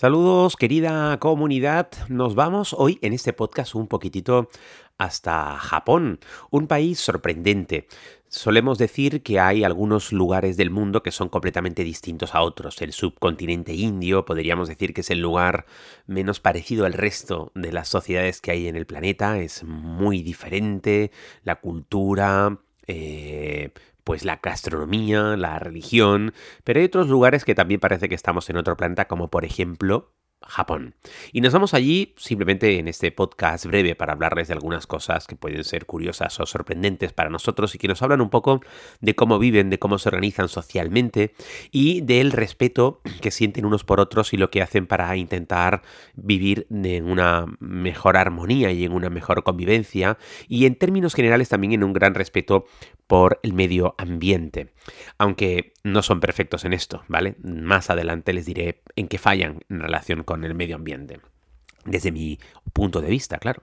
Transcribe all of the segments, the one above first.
Saludos querida comunidad, nos vamos hoy en este podcast un poquitito hasta Japón, un país sorprendente. Solemos decir que hay algunos lugares del mundo que son completamente distintos a otros. El subcontinente indio podríamos decir que es el lugar menos parecido al resto de las sociedades que hay en el planeta. Es muy diferente, la cultura, eh, pues la gastronomía, la religión, pero hay otros lugares que también parece que estamos en otro planeta, como por ejemplo Japón. Y nos vamos allí simplemente en este podcast breve para hablarles de algunas cosas que pueden ser curiosas o sorprendentes para nosotros y que nos hablan un poco de cómo viven, de cómo se organizan socialmente y del respeto que sienten unos por otros y lo que hacen para intentar vivir en una mejor armonía y en una mejor convivencia y en términos generales también en un gran respeto por el medio ambiente. Aunque no son perfectos en esto, ¿vale? Más adelante les diré en qué fallan en relación con el medio ambiente. Desde mi punto de vista, claro.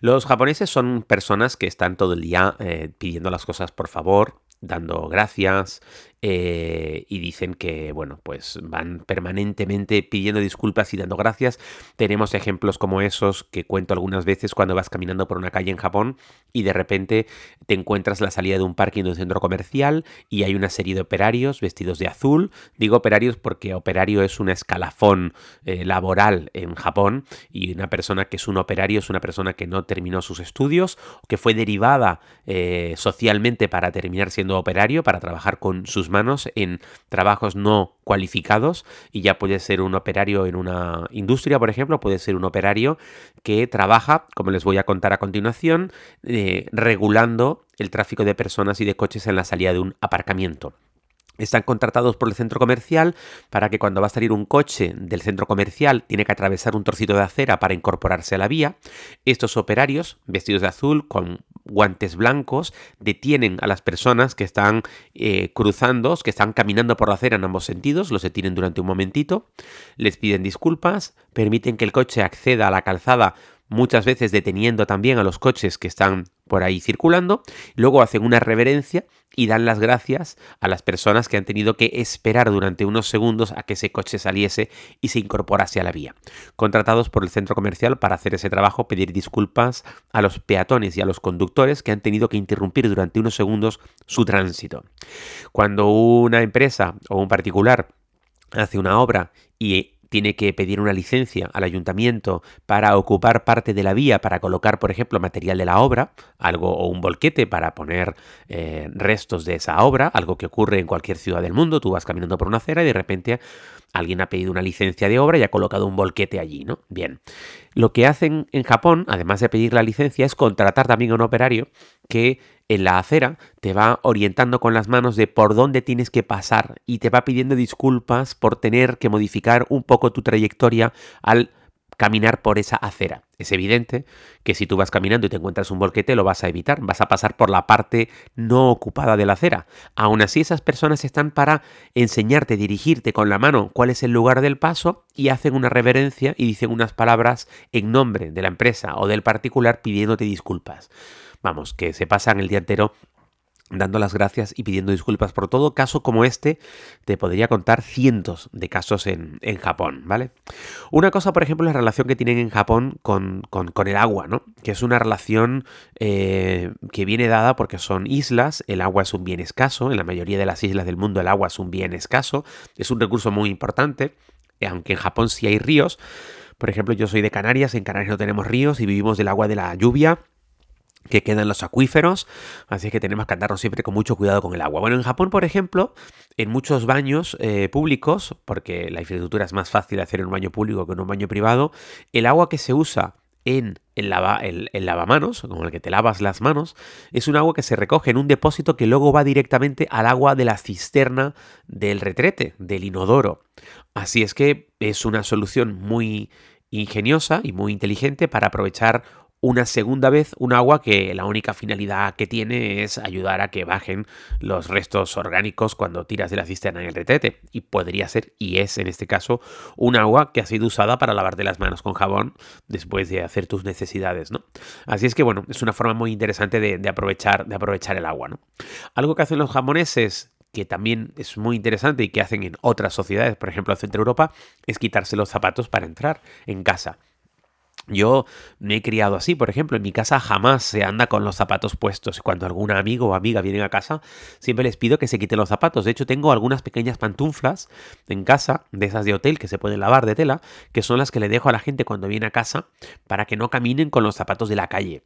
Los japoneses son personas que están todo el día eh, pidiendo las cosas por favor, dando gracias, eh, y dicen que, bueno, pues van permanentemente pidiendo disculpas y dando gracias. Tenemos ejemplos como esos que cuento algunas veces cuando vas caminando por una calle en Japón y de repente te encuentras la salida de un parking de un centro comercial y hay una serie de operarios vestidos de azul. Digo operarios porque operario es un escalafón eh, laboral en Japón y una persona que es un operario es una persona que no terminó sus estudios, que fue derivada eh, socialmente para terminar siendo operario, para trabajar con sus manos en trabajos no cualificados y ya puede ser un operario en una industria, por ejemplo, puede ser un operario que trabaja, como les voy a contar a continuación, eh, regulando el tráfico de personas y de coches en la salida de un aparcamiento. Están contratados por el centro comercial para que cuando va a salir un coche del centro comercial tiene que atravesar un trocito de acera para incorporarse a la vía. Estos operarios, vestidos de azul, con guantes blancos, detienen a las personas que están eh, cruzando, que están caminando por la acera en ambos sentidos, los detienen durante un momentito, les piden disculpas, permiten que el coche acceda a la calzada muchas veces deteniendo también a los coches que están por ahí circulando, luego hacen una reverencia y dan las gracias a las personas que han tenido que esperar durante unos segundos a que ese coche saliese y se incorporase a la vía. Contratados por el centro comercial para hacer ese trabajo, pedir disculpas a los peatones y a los conductores que han tenido que interrumpir durante unos segundos su tránsito. Cuando una empresa o un particular hace una obra y tiene que pedir una licencia al ayuntamiento para ocupar parte de la vía, para colocar, por ejemplo, material de la obra, algo o un volquete para poner eh, restos de esa obra, algo que ocurre en cualquier ciudad del mundo. Tú vas caminando por una acera y de repente alguien ha pedido una licencia de obra y ha colocado un volquete allí, ¿no? Bien. Lo que hacen en Japón, además de pedir la licencia, es contratar también a un operario que en la acera te va orientando con las manos de por dónde tienes que pasar y te va pidiendo disculpas por tener que modificar un poco tu trayectoria al caminar por esa acera. Es evidente que si tú vas caminando y te encuentras un volquete lo vas a evitar, vas a pasar por la parte no ocupada de la acera. Aún así esas personas están para enseñarte, dirigirte con la mano cuál es el lugar del paso y hacen una reverencia y dicen unas palabras en nombre de la empresa o del particular pidiéndote disculpas. Vamos, que se pasan el día entero dando las gracias y pidiendo disculpas por todo caso como este, te podría contar cientos de casos en, Japón, ¿vale? Una cosa, por ejemplo, es la relación que tienen en Japón con, el agua, ¿no? Que es una relación eh, que viene dada porque son islas, el agua es un bien escaso, en la mayoría de las islas del mundo el agua es un bien escaso, es un recurso muy importante, aunque en Japón sí hay ríos. Por ejemplo, yo soy de Canarias, en Canarias no tenemos ríos y vivimos del agua de la lluvia que quedan los acuíferos, así que tenemos que andarnos siempre con mucho cuidado con el agua. Bueno, en Japón, por ejemplo, en muchos baños eh, públicos, porque la infraestructura es más fácil hacer en un baño público que en un baño privado, el agua que se usa en el, el, lavamanos, con el que te lavas las manos, es un agua que se recoge en un depósito que luego va directamente al agua de la cisterna del retrete, del inodoro. Así es que es una solución muy ingeniosa y muy inteligente para aprovechar una segunda vez un agua que la única finalidad que tiene es ayudar a que bajen los restos orgánicos cuando tiras de la cisterna en el retrete. Y podría ser, y es en este caso, un agua que ha sido usada para lavarte las manos con jabón después de hacer tus necesidades, ¿no? Así es que, bueno, es una forma muy interesante de, aprovechar, de aprovechar el agua, ¿no? Algo que hacen los japoneses que también es muy interesante y que hacen en otras sociedades, por ejemplo en Centro Europa, es quitarse los zapatos para entrar en casa. Yo me he criado así, por ejemplo, en mi casa jamás se anda con los zapatos puestos. Cuando algún amigo o amiga viene a casa, siempre les pido que se quiten los zapatos. De hecho, tengo algunas pequeñas pantuflas en casa, de esas de hotel que se pueden lavar de tela, que son las que le dejo a la gente cuando viene a casa para que no caminen con los zapatos de la calle.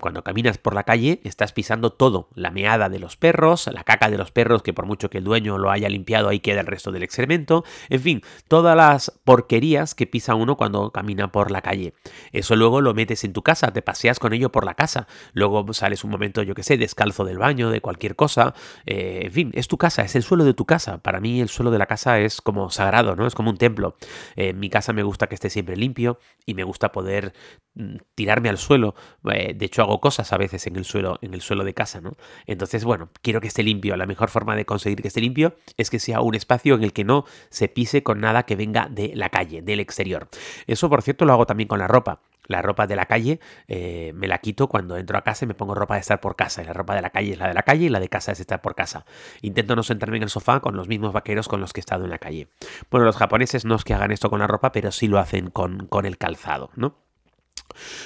Cuando caminas por la calle, estás pisando todo, la meada de los perros, la caca de los perros, que por mucho que el dueño lo haya limpiado, ahí queda el resto del excremento, en fin, todas las porquerías que pisa uno cuando camina por la calle. Eso luego lo metes en tu casa, te paseas con ello por la casa, luego sales un momento, yo que sé, descalzo del baño, de cualquier cosa, eh, en fin, es tu casa, es el suelo de tu casa. Para mí el suelo de la casa es como sagrado, ¿no? Es como un templo. en mi casa me gusta que esté siempre limpio y me gusta poder mm, tirarme al suelo. Eh, de hecho, hago cosas a veces en el suelo, en el suelo de casa, ¿no? Entonces, bueno, quiero que esté limpio. La mejor forma de conseguir que esté limpio es que sea un espacio en el que no se pise con nada que venga de la calle, del exterior. Eso, por cierto, lo hago también con la ropa. La ropa de la calle eh, me la quito cuando entro a casa y me pongo ropa de estar por casa. Y la ropa de la calle es la de la calle y la de casa es estar por casa. Intento no sentarme en el sofá con los mismos vaqueros con los que he estado en la calle. Bueno, los japoneses no es que hagan esto con la ropa, pero sí lo hacen con, con el calzado, ¿no?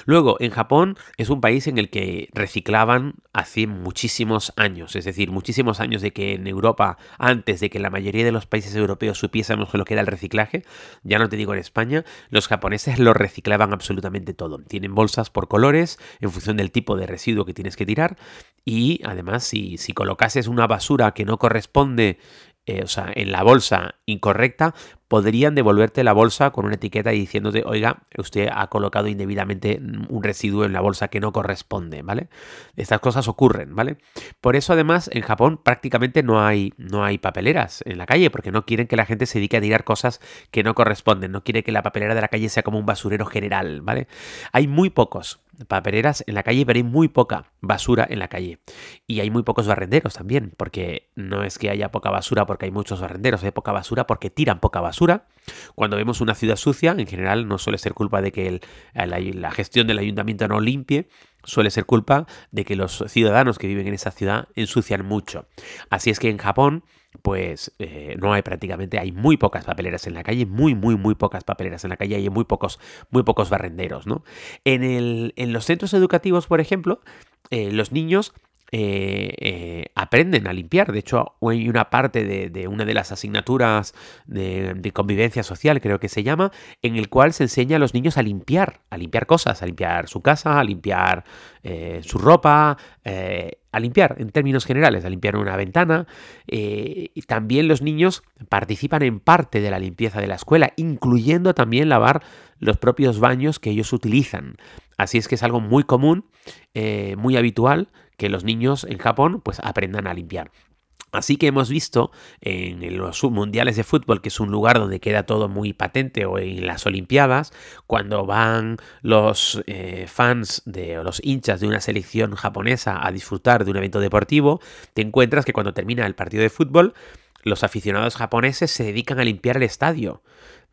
Luego, en Japón es un país en el que reciclaban hace muchísimos años, es decir, muchísimos años de que en Europa, antes de que la mayoría de los países europeos supiésemos lo que era el reciclaje, ya no te digo en España, los japoneses lo reciclaban absolutamente todo. Tienen bolsas por colores en función del tipo de residuo que tienes que tirar y además si, colocases una basura que no corresponde eh, o sea, en la bolsa incorrecta, podrían devolverte la bolsa con una etiqueta diciéndote, oiga, usted ha colocado indebidamente un residuo en la bolsa que no corresponde, ¿vale? Estas cosas ocurren, ¿vale? Por eso además en Japón prácticamente no hay, no hay papeleras en la calle, porque no quieren que la gente se dedique a tirar cosas que no corresponden, no quiere que la papelera de la calle sea como un basurero general, ¿vale? Hay muy pocos papeleras en la calle, pero hay muy poca basura en la calle. Y hay muy pocos barrenderos también, porque no es que haya poca basura porque hay muchos barrenderos, hay poca basura porque tiran poca basura cuando vemos una ciudad sucia, en general no suele ser culpa de que la gestión del ayuntamiento no limpie, suele ser culpa de que los ciudadanos que viven en esa ciudad ensucian mucho. Así es que en Japón, pues eh, no hay prácticamente, hay muy pocas papeleras en la calle, muy, muy, muy pocas papeleras en la calle, hay muy pocos, muy pocos barrenderos, ¿no? En, los centros educativos, por ejemplo, eh, los niños eh, eh, aprenden a limpiar. De hecho, hay una parte de, una de las asignaturas de, convivencia social, creo que se llama, en el cual se enseña a los niños a limpiar, a limpiar cosas, a limpiar su casa, a limpiar eh, su ropa, a limpiar en términos generales, a limpiar una ventana. y también los niños participan en parte de la limpieza de la escuela, incluyendo también lavar los propios baños que ellos utilizan. Así es que es algo muy común, muy habitual que los niños en Japón pues aprendan a limpiar. Así que hemos visto en los mundiales de fútbol, que es un lugar donde queda todo muy patente, o en las Olimpiadas, cuando van los eh, fans de, o los hinchas de una selección japonesa a disfrutar de un evento deportivo, te encuentras que cuando termina el partido de fútbol, los aficionados japoneses se dedican a limpiar el estadio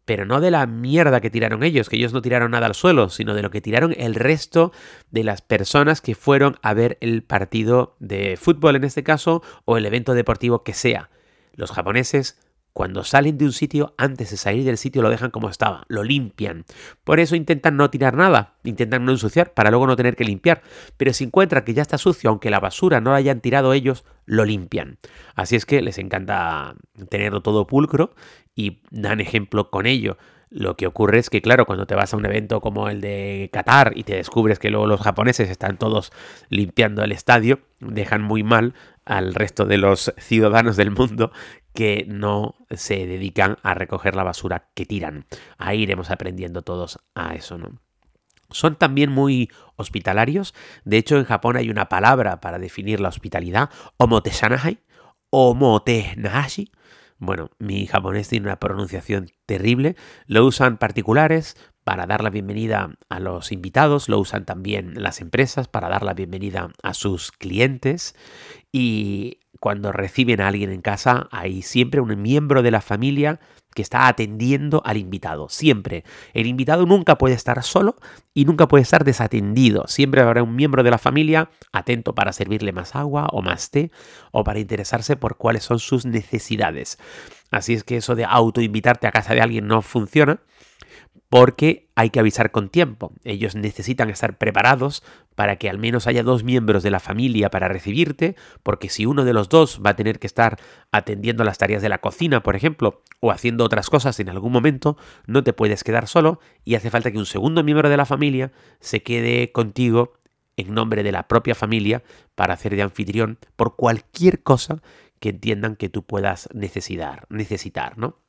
pero no de la mierda que tiraron ellos, que ellos no tiraron nada al suelo, sino de lo que tiraron el resto de las personas que fueron a ver el partido de fútbol en este caso, o el evento deportivo que sea. Los japoneses cuando salen de un sitio, antes de salir del sitio lo dejan como estaba, lo limpian. Por eso intentan no tirar nada, intentan no ensuciar para luego no tener que limpiar. Pero si encuentran que ya está sucio, aunque la basura no la hayan tirado ellos, lo limpian. Así es que les encanta tenerlo todo pulcro y dan ejemplo con ello. Lo que ocurre es que, claro, cuando te vas a un evento como el de Qatar y te descubres que luego los japoneses están todos limpiando el estadio, dejan muy mal al resto de los ciudadanos del mundo que no se dedican a recoger la basura que tiran. Ahí iremos aprendiendo todos a eso, ¿no? Son también muy hospitalarios. De hecho, en Japón hay una palabra para definir la hospitalidad, omotesanahai, omotenahashi. Bueno, mi japonés tiene una pronunciación terrible. Lo usan particulares, para dar la bienvenida a los invitados, lo usan también las empresas para dar la bienvenida a sus clientes y cuando reciben a alguien en casa hay siempre un miembro de la familia que está atendiendo al invitado. Siempre. El invitado nunca puede estar solo y nunca puede estar desatendido. Siempre habrá un miembro de la familia atento para servirle más agua o más té o para interesarse por cuáles son sus necesidades. Así es que eso de autoinvitarte a casa de alguien no funciona porque hay que avisar con tiempo. Ellos necesitan estar preparados para que al menos haya dos miembros de la familia para recibirte, porque si uno de los dos va a tener que estar atendiendo las tareas de la cocina, por ejemplo, o haciendo otras cosas en algún momento, no te puedes quedar solo y hace falta que un segundo miembro de la familia se quede contigo en nombre de la propia familia para hacer de anfitrión por cualquier cosa que entiendan que tú puedas necesitar, necesitar, ¿no?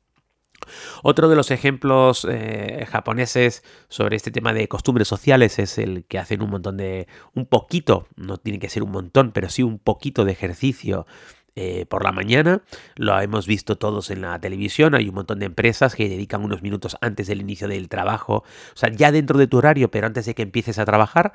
Otro de los ejemplos eh, japoneses sobre este tema de costumbres sociales es el que hacen un montón de, un poquito, no tiene que ser un montón, pero sí un poquito de ejercicio eh, por la mañana. Lo hemos visto todos en la televisión. Hay un montón de empresas que dedican unos minutos antes del inicio del trabajo. O sea, ya dentro de tu horario, pero antes de que empieces a trabajar,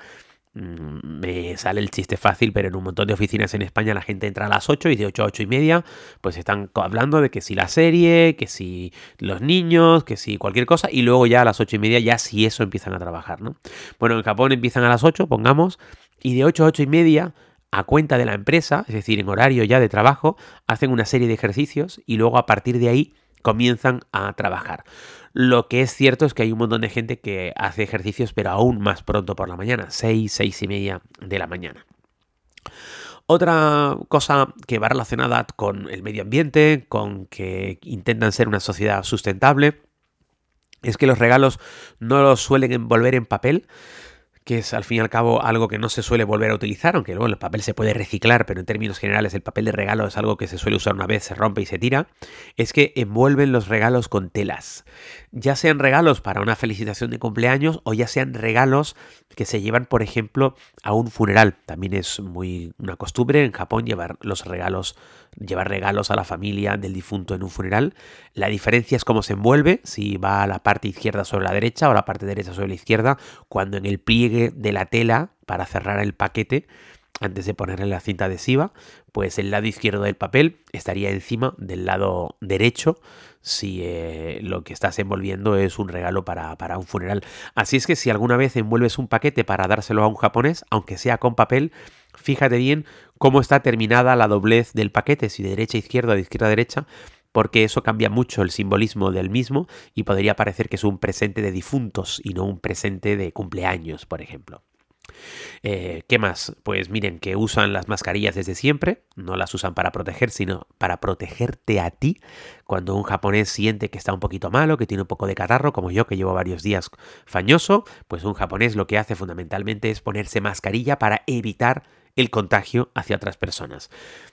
me sale el chiste fácil, pero en un montón de oficinas en España la gente entra a las 8 y de 8 a 8 y media, pues están hablando de que si la serie, que si los niños, que si cualquier cosa, y luego ya a las 8 y media ya si eso empiezan a trabajar, ¿no? Bueno, en Japón empiezan a las 8, pongamos, y de 8 a 8 y media a cuenta de la empresa, es decir, en horario ya de trabajo, hacen una serie de ejercicios y luego a partir de ahí comienzan a trabajar. Lo que es cierto es que hay un montón de gente que hace ejercicios, pero aún más pronto por la mañana, 6, 6 y media de la mañana. Otra cosa que va relacionada con el medio ambiente, con que intentan ser una sociedad sustentable, es que los regalos no los suelen envolver en papel, que es al fin y al cabo algo que no se suele volver a utilizar, aunque luego el papel se puede reciclar, pero en términos generales el papel de regalo es algo que se suele usar una vez, se rompe y se tira, es que envuelven los regalos con telas. Ya sean regalos para una felicitación de cumpleaños o ya sean regalos que se llevan, por ejemplo, a un funeral. También es muy una costumbre en Japón llevar los regalos, llevar regalos a la familia del difunto en un funeral. La diferencia es cómo se envuelve, si va a la parte izquierda sobre la derecha o la parte derecha sobre la izquierda, cuando en el pliegue de la tela para cerrar el paquete antes de ponerle la cinta adhesiva, pues el lado izquierdo del papel estaría encima del lado derecho si eh, lo que estás envolviendo es un regalo para, para, un funeral. Así es que si alguna vez envuelves un paquete para dárselo a un japonés, aunque sea con papel, fíjate bien cómo está terminada la doblez del paquete, si de derecha a izquierda de izquierda a derecha, porque eso cambia mucho el simbolismo del mismo y podría parecer que es un presente de difuntos y no un presente de cumpleaños, por ejemplo. Eh, ¿Qué más? Pues miren que usan las mascarillas desde siempre, no las usan para proteger, sino para protegerte a ti. Cuando un japonés siente que está un poquito malo, que tiene un poco de catarro, como yo que llevo varios días fañoso, pues un japonés lo que hace fundamentalmente es ponerse mascarilla para evitar el contagio hacia otras personas.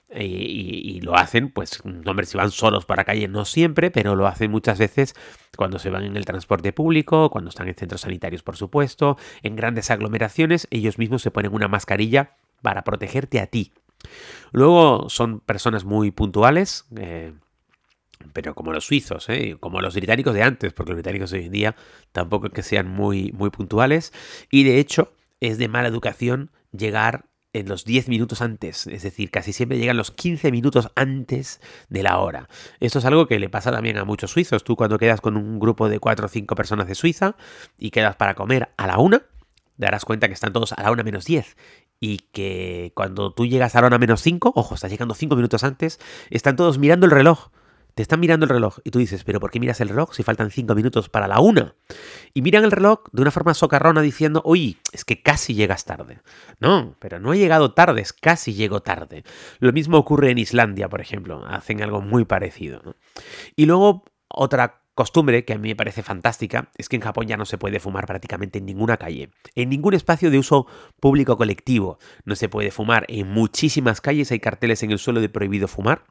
Y, lo hacen, pues, hombre, si van solos para calle, no siempre, pero lo hacen muchas veces cuando se van en el transporte público, cuando están en centros sanitarios, por supuesto, en grandes aglomeraciones, ellos mismos se ponen una mascarilla para protegerte a ti. Luego son personas muy puntuales, eh, pero como los suizos, ¿eh? como los británicos de antes, porque los británicos hoy en día tampoco es que sean muy, muy puntuales, y de hecho es de mala educación llegar en los 10 minutos antes, es decir, casi siempre llegan los 15 minutos antes de la hora. Esto es algo que le pasa también a muchos suizos. Tú cuando quedas con un grupo de 4 o 5 personas de Suiza y quedas para comer a la 1, darás cuenta que están todos a la 1 menos 10 y que cuando tú llegas a la 1 menos 5, ojo, estás llegando 5 minutos antes, están todos mirando el reloj te están mirando el reloj y tú dices, pero ¿por qué miras el reloj si faltan cinco minutos para la una? Y miran el reloj de una forma socarrona diciendo, oye, es que casi llegas tarde. No, pero no he llegado tarde, es casi llego tarde. Lo mismo ocurre en Islandia, por ejemplo, hacen algo muy parecido. Y luego otra costumbre que a mí me parece fantástica es que en Japón ya no se puede fumar prácticamente en ninguna calle, en ningún espacio de uso público colectivo. No se puede fumar en muchísimas calles, hay carteles en el suelo de prohibido fumar,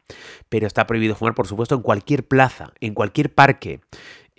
pero está prohibido fumar por supuesto en cualquier plaza, en cualquier parque.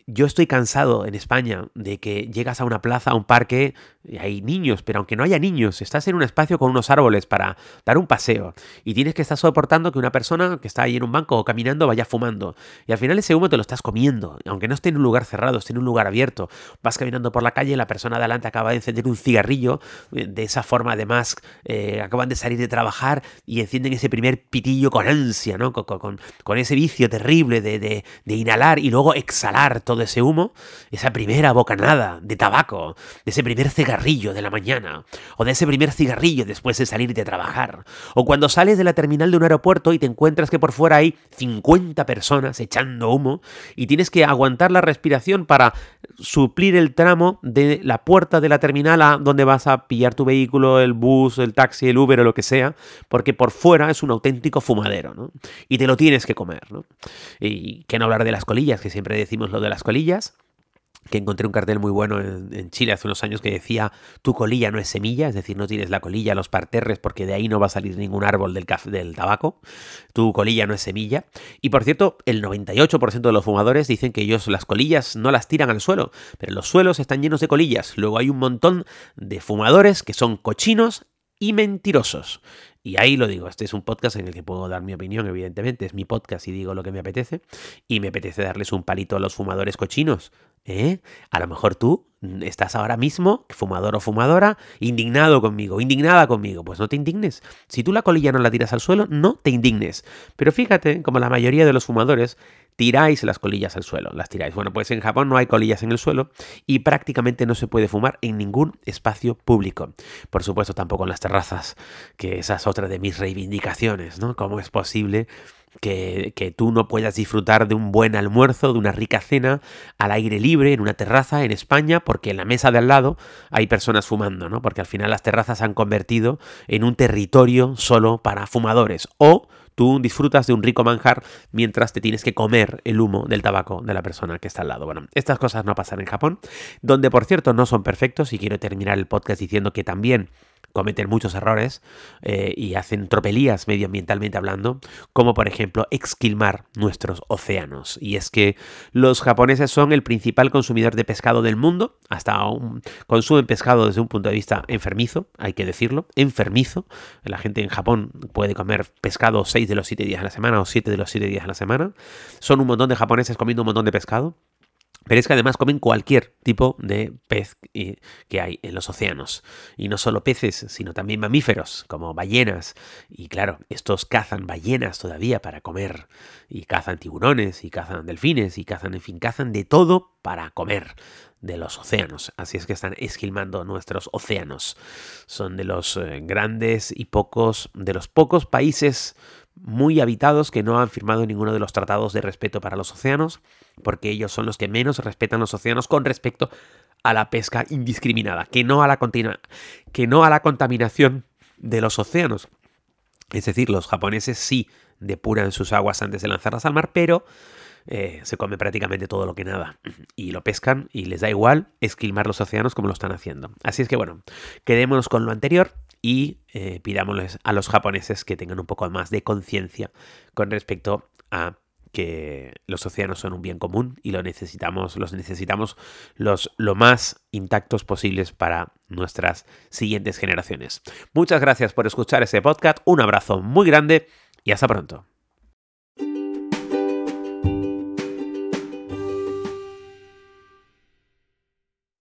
Yo estoy cansado en España de que llegas a una plaza, a un parque, y hay niños, pero aunque no haya niños, estás en un espacio con unos árboles para dar un paseo y tienes que estar soportando que una persona que está ahí en un banco o caminando vaya fumando. Y al final ese humo te lo estás comiendo, aunque no esté en un lugar cerrado, esté en un lugar abierto. Vas caminando por la calle y la persona de adelante acaba de encender un cigarrillo, eh, de esa forma además eh, acaban de salir de trabajar y encienden ese primer pitillo con ansia, ¿no? Con, con, ese vicio terrible de, de, de inhalar y luego exhalar todo ese humo, esa primera bocanada de tabaco, de ese primer cigarrillo de la mañana, o de ese primer cigarrillo después de salir de trabajar, o cuando sales de la terminal de un aeropuerto y te encuentras que por fuera hay 50 personas echando humo y tienes que aguantar la respiración para suplir el tramo de la puerta de la terminal a donde vas a pillar tu vehículo, el bus, el taxi, el Uber o lo que sea, porque por fuera es un auténtico fumadero, ¿no? Y te lo tienes que comer, ¿no? Y que no hablar de las colillas, que siempre decimos lo de las colillas que encontré un cartel muy bueno en, Chile hace unos años que decía tu colilla no es semilla, es decir, no tienes la colilla, los parterres, porque de ahí no va a salir ningún árbol del, del tabaco, tu colilla no es semilla. Y por cierto, el 98% de los fumadores dicen que ellos las colillas no las tiran al suelo, pero los suelos están llenos de colillas. Luego hay un montón de fumadores que son cochinos y mentirosos. Y ahí lo digo, este es un podcast en el que puedo dar mi opinión, evidentemente, es mi podcast y digo lo que me apetece. Y me apetece darles un palito a los fumadores cochinos. ¿Eh? A lo mejor tú estás ahora mismo, fumador o fumadora, indignado conmigo, indignada conmigo. Pues no te indignes. Si tú la colilla no la tiras al suelo, no te indignes. Pero fíjate, como la mayoría de los fumadores, tiráis las colillas al suelo, las tiráis. Bueno, pues en Japón no hay colillas en el suelo y prácticamente no se puede fumar en ningún espacio público. Por supuesto, tampoco en las terrazas, que esa es otra de mis reivindicaciones, ¿no? ¿Cómo es posible que, tú no puedas disfrutar de un buen almuerzo, de una rica cena al aire libre, en una terraza en España, porque en la mesa de al lado hay personas fumando, ¿no? Porque al final las terrazas se han convertido en un territorio solo para fumadores. O tú disfrutas de un rico manjar mientras te tienes que comer el humo del tabaco de la persona que está al lado. Bueno, estas cosas no pasan en Japón, donde por cierto no son perfectos y quiero terminar el podcast diciendo que también cometen muchos errores eh, y hacen tropelías medioambientalmente hablando, como por ejemplo exquilmar nuestros océanos. Y es que los japoneses son el principal consumidor de pescado del mundo, hasta un, consumen pescado desde un punto de vista enfermizo, hay que decirlo, enfermizo. La gente en Japón puede comer pescado 6 de los 7 días a la semana o 7 de los 7 días a la semana. Son un montón de japoneses comiendo un montón de pescado. Pero es que además comen cualquier tipo de pez que hay en los océanos. Y no solo peces, sino también mamíferos, como ballenas. Y claro, estos cazan ballenas todavía para comer. Y cazan tiburones, y cazan delfines, y cazan, en fin, cazan de todo para comer de los océanos. Así es que están esquilmando nuestros océanos. Son de los eh, grandes y pocos, de los pocos países muy habitados que no han firmado ninguno de los tratados de respeto para los océanos, porque ellos son los que menos respetan los océanos con respecto a la pesca indiscriminada, que no a la, que no a la contaminación de los océanos. Es decir, los japoneses sí depuran sus aguas antes de lanzarlas al mar, pero eh, se come prácticamente todo lo que nada. Y lo pescan y les da igual esquilmar los océanos como lo están haciendo. Así es que bueno, quedémonos con lo anterior y eh, pidámosles a los japoneses que tengan un poco más de conciencia con respecto a que los océanos son un bien común y lo necesitamos, los necesitamos los lo más intactos posibles para nuestras siguientes generaciones. Muchas gracias por escuchar este podcast, un abrazo muy grande y hasta pronto.